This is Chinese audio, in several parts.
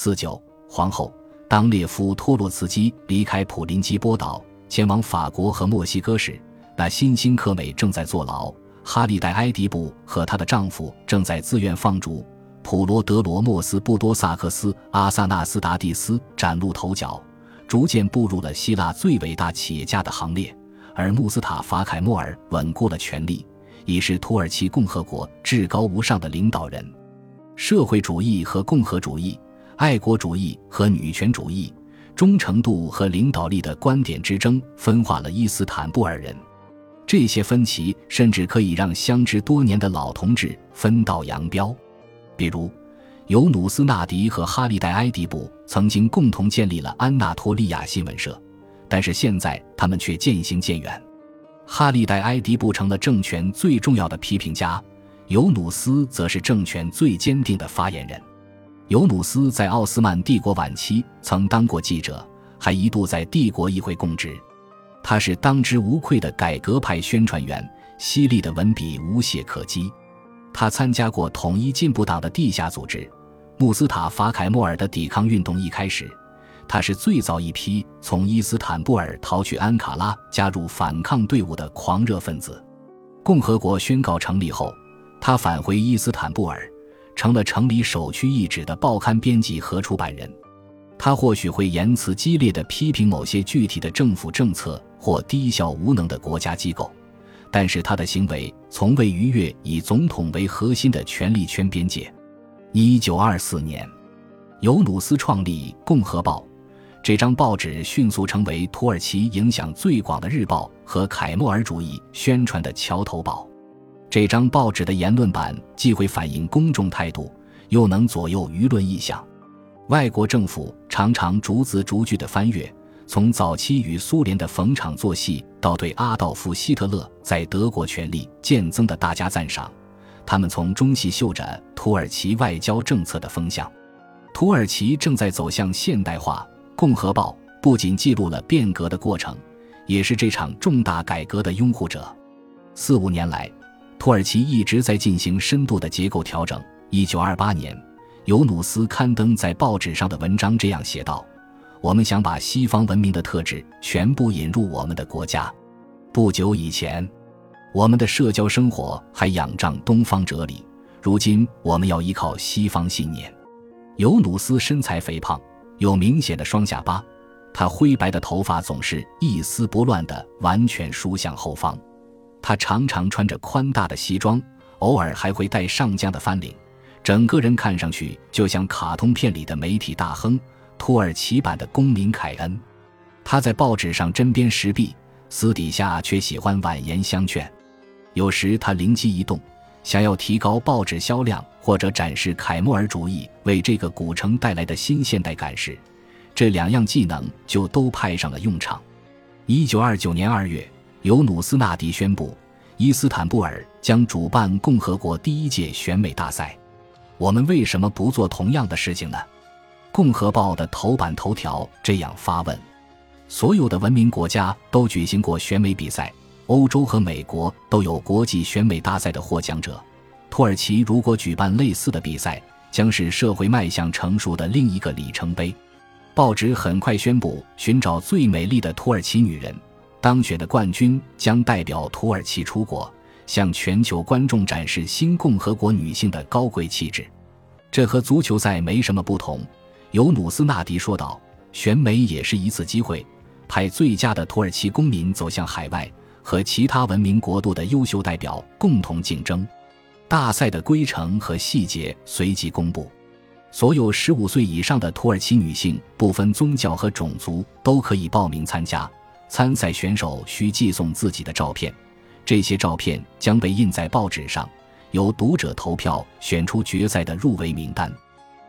四九皇后当列夫托洛茨基离开普林基波岛，前往法国和墨西哥时，那新兴克美正在坐牢。哈利戴埃迪布和她的丈夫正在自愿放逐。普罗德罗莫斯布多萨克斯阿萨纳斯达蒂斯崭露头角，逐渐步入了希腊最伟大企业家的行列。而穆斯塔法凯莫尔稳固了权力，已是土耳其共和国至高无上的领导人。社会主义和共和主义。爱国主义和女权主义、忠诚度和领导力的观点之争分化了伊斯坦布尔人。这些分歧甚至可以让相知多年的老同志分道扬镳。比如，尤努斯纳迪和哈利戴埃迪布曾经共同建立了安纳托利亚新闻社，但是现在他们却渐行渐远。哈利戴埃迪布成了政权最重要的批评家，尤努斯则是政权最坚定的发言人。尤努斯在奥斯曼帝国晚期曾当过记者，还一度在帝国议会供职。他是当之无愧的改革派宣传员，犀利的文笔无懈可击。他参加过统一进步党的地下组织。穆斯塔法凯莫尔的抵抗运动一开始，他是最早一批从伊斯坦布尔逃去安卡拉加入反抗队伍的狂热分子。共和国宣告成立后，他返回伊斯坦布尔。成了城里首屈一指的报刊编辑和出版人，他或许会言辞激烈的批评某些具体的政府政策或低效无能的国家机构，但是他的行为从未逾越以总统为核心的权力圈边界。一九二四年，尤努斯创立《共和报》，这张报纸迅速成为土耳其影响最广的日报和凯末尔主义宣传的桥头堡。这张报纸的言论版既会反映公众态度，又能左右舆论意向。外国政府常常逐字逐句地翻阅，从早期与苏联的逢场作戏，到对阿道夫·希特勒在德国权力渐增的大加赞赏。他们从中细嗅着土耳其外交政策的风向。土耳其正在走向现代化。《共和报》不仅记录了变革的过程，也是这场重大改革的拥护者。四五年来。土耳其一直在进行深度的结构调整。一九二八年，尤努斯刊登在报纸上的文章这样写道：“我们想把西方文明的特质全部引入我们的国家。不久以前，我们的社交生活还仰仗东方哲理，如今我们要依靠西方信念。”尤努斯身材肥胖，有明显的双下巴，他灰白的头发总是一丝不乱地完全梳向后方。他常常穿着宽大的西装，偶尔还会戴上将的翻领，整个人看上去就像卡通片里的媒体大亨土耳其版的公民凯恩。他在报纸上针砭时弊，私底下却喜欢婉言相劝。有时他灵机一动，想要提高报纸销量或者展示凯末尔主义为这个古城带来的新现代感时，这两样技能就都派上了用场。一九二九年二月。尤努斯纳迪宣布，伊斯坦布尔将主办共和国第一届选美大赛。我们为什么不做同样的事情呢？共和报的头版头条这样发问：所有的文明国家都举行过选美比赛，欧洲和美国都有国际选美大赛的获奖者。土耳其如果举办类似的比赛，将是社会迈向成熟的另一个里程碑。报纸很快宣布寻找最美丽的土耳其女人。当选的冠军将代表土耳其出国，向全球观众展示新共和国女性的高贵气质。这和足球赛没什么不同，尤努斯纳迪说道。选美也是一次机会，派最佳的土耳其公民走向海外，和其他文明国度的优秀代表共同竞争。大赛的规程和细节随即公布，所有十五岁以上的土耳其女性，不分宗教和种族，都可以报名参加。参赛选手需寄送自己的照片，这些照片将被印在报纸上，由读者投票选出决赛的入围名单。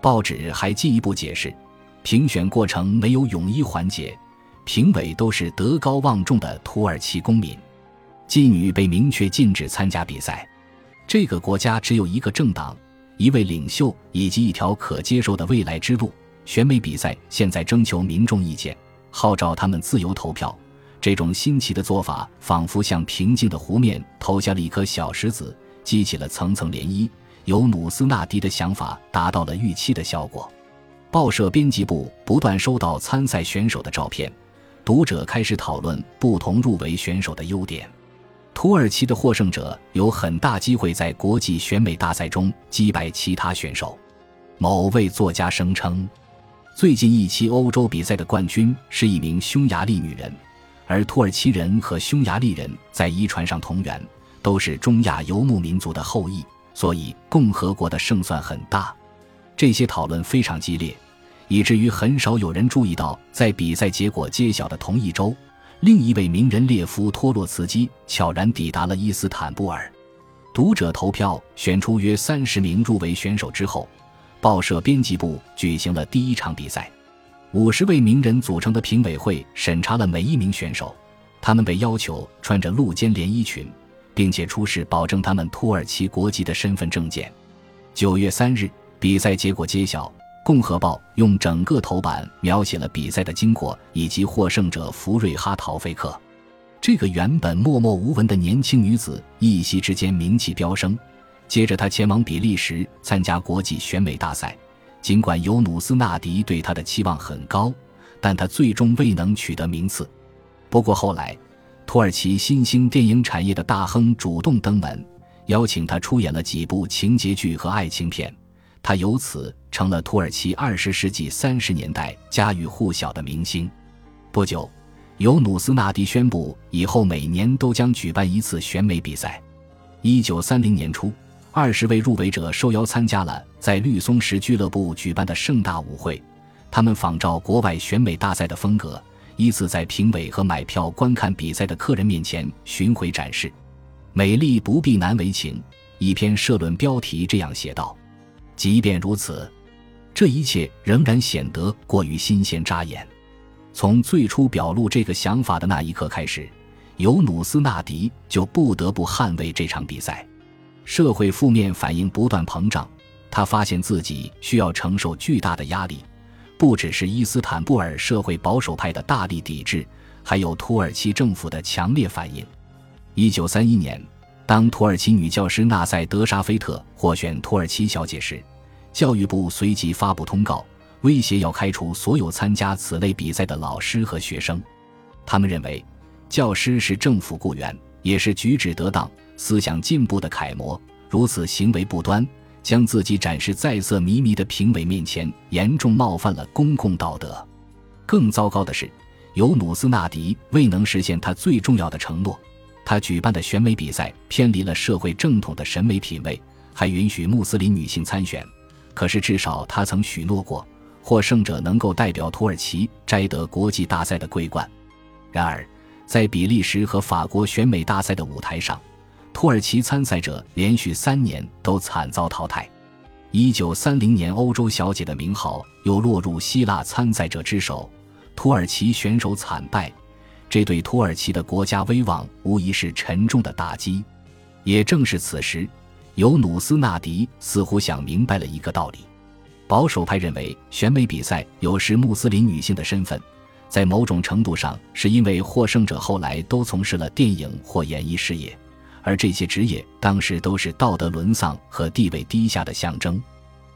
报纸还进一步解释，评选过程没有泳衣环节，评委都是德高望重的土耳其公民。妓女被明确禁止参加比赛。这个国家只有一个政党、一位领袖以及一条可接受的未来之路。选美比赛现在征求民众意见，号召他们自由投票。这种新奇的做法，仿佛向平静的湖面投下了一颗小石子，激起了层层涟漪。尤努斯纳迪的想法达到了预期的效果。报社编辑部不断收到参赛选手的照片，读者开始讨论不同入围选手的优点。土耳其的获胜者有很大机会在国际选美大赛中击败其他选手。某位作家声称，最近一期欧洲比赛的冠军是一名匈牙利女人，而土耳其人和匈牙利人在遗传上同源，都是中亚游牧民族的后裔，所以共和国的胜算很大。这些讨论非常激烈，以至于很少有人注意到，在比赛结果揭晓的同一周，另一位名人列夫·托洛茨基悄然抵达了伊斯坦布尔。读者投票选出约三十名入围选手之后，报社编辑部举行了第一场比赛。五十位名人组成的评委会审查了每一名选手，他们被要求穿着露肩连衣裙，并且出示保证他们土耳其国籍的身份证件。九月三日。比赛结果揭晓，《共和报》用整个头版描写了比赛的经过以及获胜者福瑞哈·陶菲克。这个原本默默无闻的年轻女子，一夕之间名气飙升。接着，她前往比利时参加国际选美大赛。尽管尤努斯·纳迪对他的期望很高，但他最终未能取得名次。不过后来，土耳其新兴电影产业的大亨主动登门，邀请他出演了几部情节剧和爱情片。他由此成了土耳其二十世纪三十年代家喻户晓的明星。不久，尤努斯·纳迪宣布以后每年都将举办一次选美比赛。一九三零年初，二十位入围者受邀参加了在绿松石俱乐部举办的盛大舞会。他们仿照国外选美大赛的风格，依次在评委和买票观看比赛的客人面前巡回展示。美丽不必难为情，一篇社论标题这样写道。即便如此，这一切仍然显得过于新鲜扎眼。从最初表露这个想法的那一刻开始，尤努斯·纳迪就不得不捍卫这场比赛。社会负面反应不断膨胀，他发现自己需要承受巨大的压力，不只是伊斯坦布尔社会保守派的大力抵制，还有土耳其政府的强烈反应。一九三一年。当土耳其女教师纳赛德沙菲特获选土耳其小姐时，教育部随即发布通告，威胁要开除所有参加此类比赛的老师和学生。他们认为，教师是政府雇员，也是举止得当、思想进步的楷模，如此行为不端，将自己展示在色迷迷的评委面前，严重冒犯了公共道德。更糟糕的是，尤努斯纳迪未能实现他最重要的承诺。他举办的选美比赛偏离了社会正统的审美品味，还允许穆斯林女性参选。可是，至少他曾许诺过，获胜者能够代表土耳其摘得国际大赛的桂冠。然而，在比利时和法国选美大赛的舞台上，土耳其参赛者连续三年都惨遭淘汰。一九三零年，欧洲小姐的名号又落入希腊参赛者之手，土耳其选手惨败。这对土耳其的国家威望无疑是沉重的打击。也正是此时，尤努斯·纳迪似乎想明白了一个道理：保守派认为，选美比赛有时穆斯林女性的身份，在某种程度上是因为获胜者后来都从事了电影或演艺事业，而这些职业当时都是道德沦丧和地位低下的象征。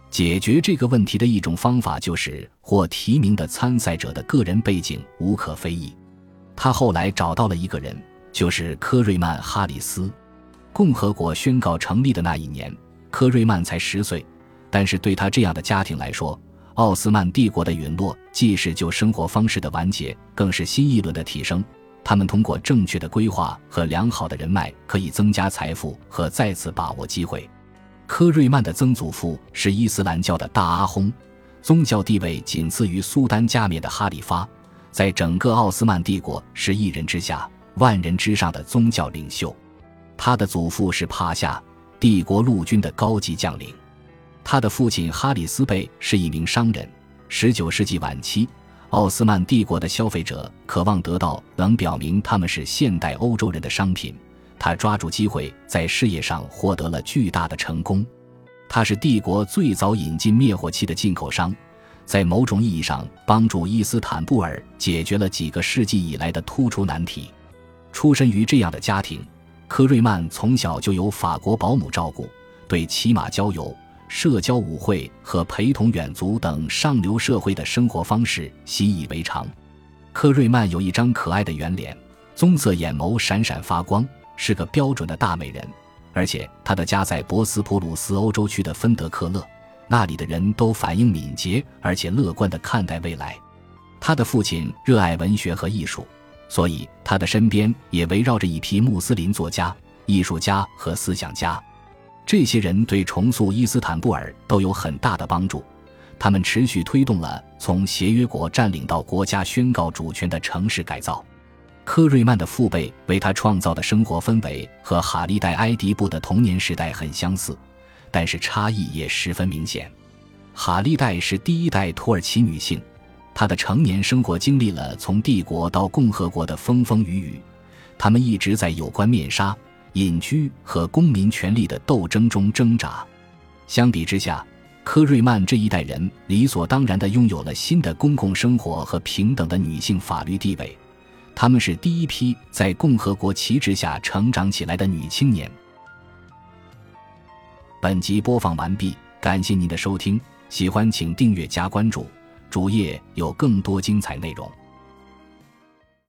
解决这个问题的一种方法就是获提名的参赛者的个人背景无可非议。他后来找到了一个人，就是科瑞曼·哈里斯。共和国宣告成立的那一年，科瑞曼才十岁，但是对他这样的家庭来说，奥斯曼帝国的陨落既是旧生活方式的完结，更是新一轮的提升。他们通过正确的规划和良好的人脉，可以增加财富和再次把握机会。科瑞曼的曾祖父是伊斯兰教的大阿訇，宗教地位仅次于苏丹加冕的哈里发。在整个奥斯曼帝国是一人之下、万人之上的宗教领袖。他的祖父是帕夏，帝国陆军的高级将领。他的父亲哈里斯贝是一名商人。十九世纪晚期，奥斯曼帝国的消费者渴望得到能表明他们是现代欧洲人的商品。他抓住机会，在事业上获得了巨大的成功。他是帝国最早引进灭火器的进口商。在某种意义上，帮助伊斯坦布尔解决了几个世纪以来的突出难题。出身于这样的家庭，科瑞曼从小就由法国保姆照顾，对骑马、郊游、社交舞会和陪同远足等上流社会的生活方式习以为常。科瑞曼有一张可爱的圆脸，棕色眼眸闪闪发光，是个标准的大美人。而且他的家在博斯普鲁斯欧洲区的芬德克勒，那里的人都反应敏捷而且乐观地看待未来。他的父亲热爱文学和艺术，所以他的身边也围绕着一批穆斯林作家、艺术家和思想家。这些人对重塑伊斯坦布尔都有很大的帮助，他们持续推动了从协约国占领到国家宣告主权的城市改造。科瑞曼的父辈为他创造的生活氛围和哈利戴埃迪布的童年时代很相似，但是差异也十分明显。哈利戴是第一代土耳其女性，她的成年生活经历了从帝国到共和国的风风雨雨，他们一直在有关面纱。隐居和公民权利的斗争中挣扎。相比之下，科瑞曼这一代人理所当然地拥有了新的公共生活和平等的女性法律地位。她们是第一批在共和国旗帜下成长起来的女青年。本集播放完毕，感谢您的收听，喜欢请订阅加关注，主页有更多精彩内容。